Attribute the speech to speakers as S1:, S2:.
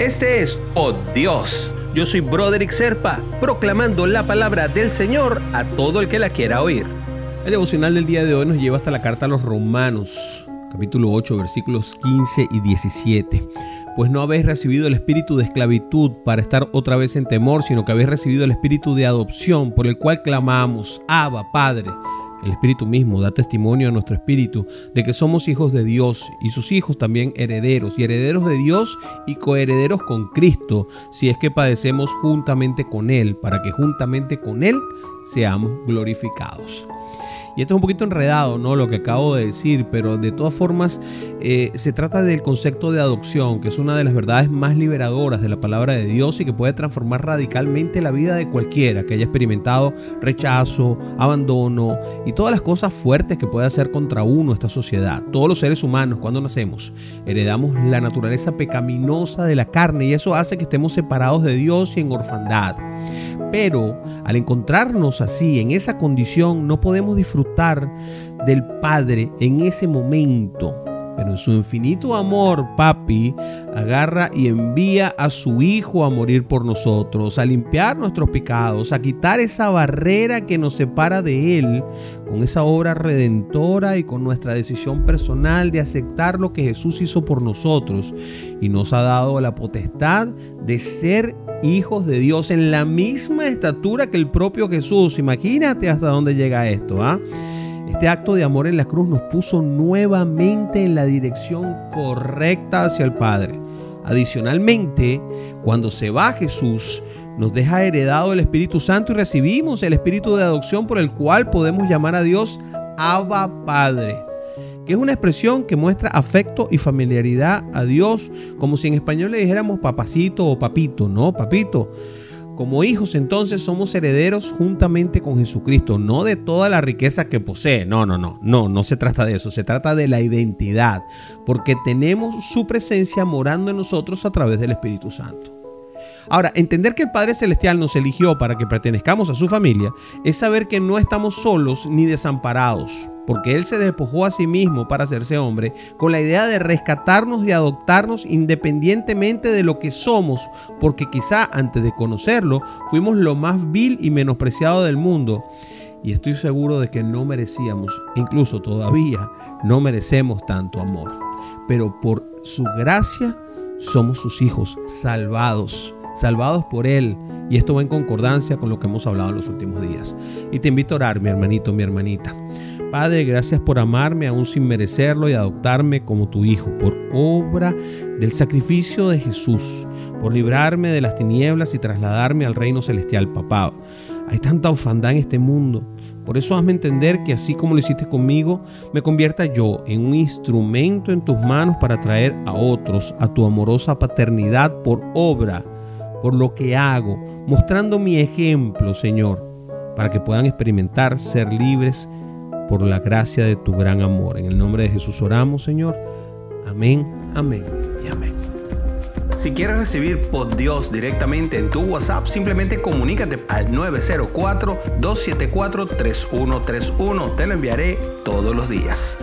S1: Este es Oh Dios. Yo soy Broderick Serpa, proclamando la palabra del Señor a todo el que la quiera oír.
S2: El devocional del día de hoy nos lleva hasta la carta a los Romanos, capítulo 8, versículos 15 y 17. Pues no habéis recibido el espíritu de esclavitud para estar otra vez en temor, sino que habéis recibido el espíritu de adopción por el cual clamamos, Abba, Padre. El Espíritu mismo da testimonio a nuestro espíritu de que somos hijos de Dios y sus hijos también herederos y herederos de Dios y coherederos con Cristo, si es que padecemos juntamente con Él, para que juntamente con Él seamos glorificados. Y esto es un poquito enredado, ¿no? Lo que acabo de decir, pero de todas formas eh, se trata del concepto de adopción, que es una de las verdades más liberadoras de la palabra de Dios y que puede transformar radicalmente la vida de cualquiera que haya experimentado rechazo, abandono y todas las cosas fuertes que puede hacer contra uno esta sociedad. Todos los seres humanos, cuando nacemos, heredamos la naturaleza pecaminosa de la carne y eso hace que estemos separados de Dios y en orfandad. Pero al encontrarnos así, en esa condición, no podemos disfrutar del Padre en ese momento. Pero en su infinito amor, papi agarra y envía a su Hijo a morir por nosotros, a limpiar nuestros pecados, a quitar esa barrera que nos separa de Él, con esa obra redentora y con nuestra decisión personal de aceptar lo que Jesús hizo por nosotros. Y nos ha dado la potestad de ser hijos de Dios en la misma estatura que el propio Jesús. Imagínate hasta dónde llega esto. ¿ah? Este acto de amor en la cruz nos puso nuevamente en la dirección correcta hacia el Padre. Adicionalmente, cuando se va Jesús, nos deja heredado el Espíritu Santo y recibimos el Espíritu de adopción por el cual podemos llamar a Dios Abba Padre es una expresión que muestra afecto y familiaridad a Dios, como si en español le dijéramos papacito o papito, ¿no? Papito. Como hijos entonces somos herederos juntamente con Jesucristo, no de toda la riqueza que posee, no, no, no, no, no se trata de eso, se trata de la identidad, porque tenemos su presencia morando en nosotros a través del Espíritu Santo. Ahora, entender que el Padre Celestial nos eligió para que pertenezcamos a su familia es saber que no estamos solos ni desamparados, porque Él se despojó a sí mismo para hacerse hombre con la idea de rescatarnos y adoptarnos independientemente de lo que somos, porque quizá antes de conocerlo fuimos lo más vil y menospreciado del mundo. Y estoy seguro de que no merecíamos, incluso todavía no merecemos tanto amor. Pero por su gracia somos sus hijos salvados salvados por Él. Y esto va en concordancia con lo que hemos hablado en los últimos días. Y te invito a orar, mi hermanito, mi hermanita. Padre, gracias por amarme aún sin merecerlo y adoptarme como tu hijo, por obra del sacrificio de Jesús, por librarme de las tinieblas y trasladarme al reino celestial, papá. Hay tanta ofandad en este mundo. Por eso hazme entender que así como lo hiciste conmigo, me convierta yo en un instrumento en tus manos para traer a otros a tu amorosa paternidad por obra por lo que hago, mostrando mi ejemplo, Señor, para que puedan experimentar ser libres por la gracia de tu gran amor. En el nombre de Jesús oramos, Señor. Amén, amén y amén.
S1: Si quieres recibir por Dios directamente en tu WhatsApp, simplemente comunícate al 904-274-3131. Te lo enviaré todos los días.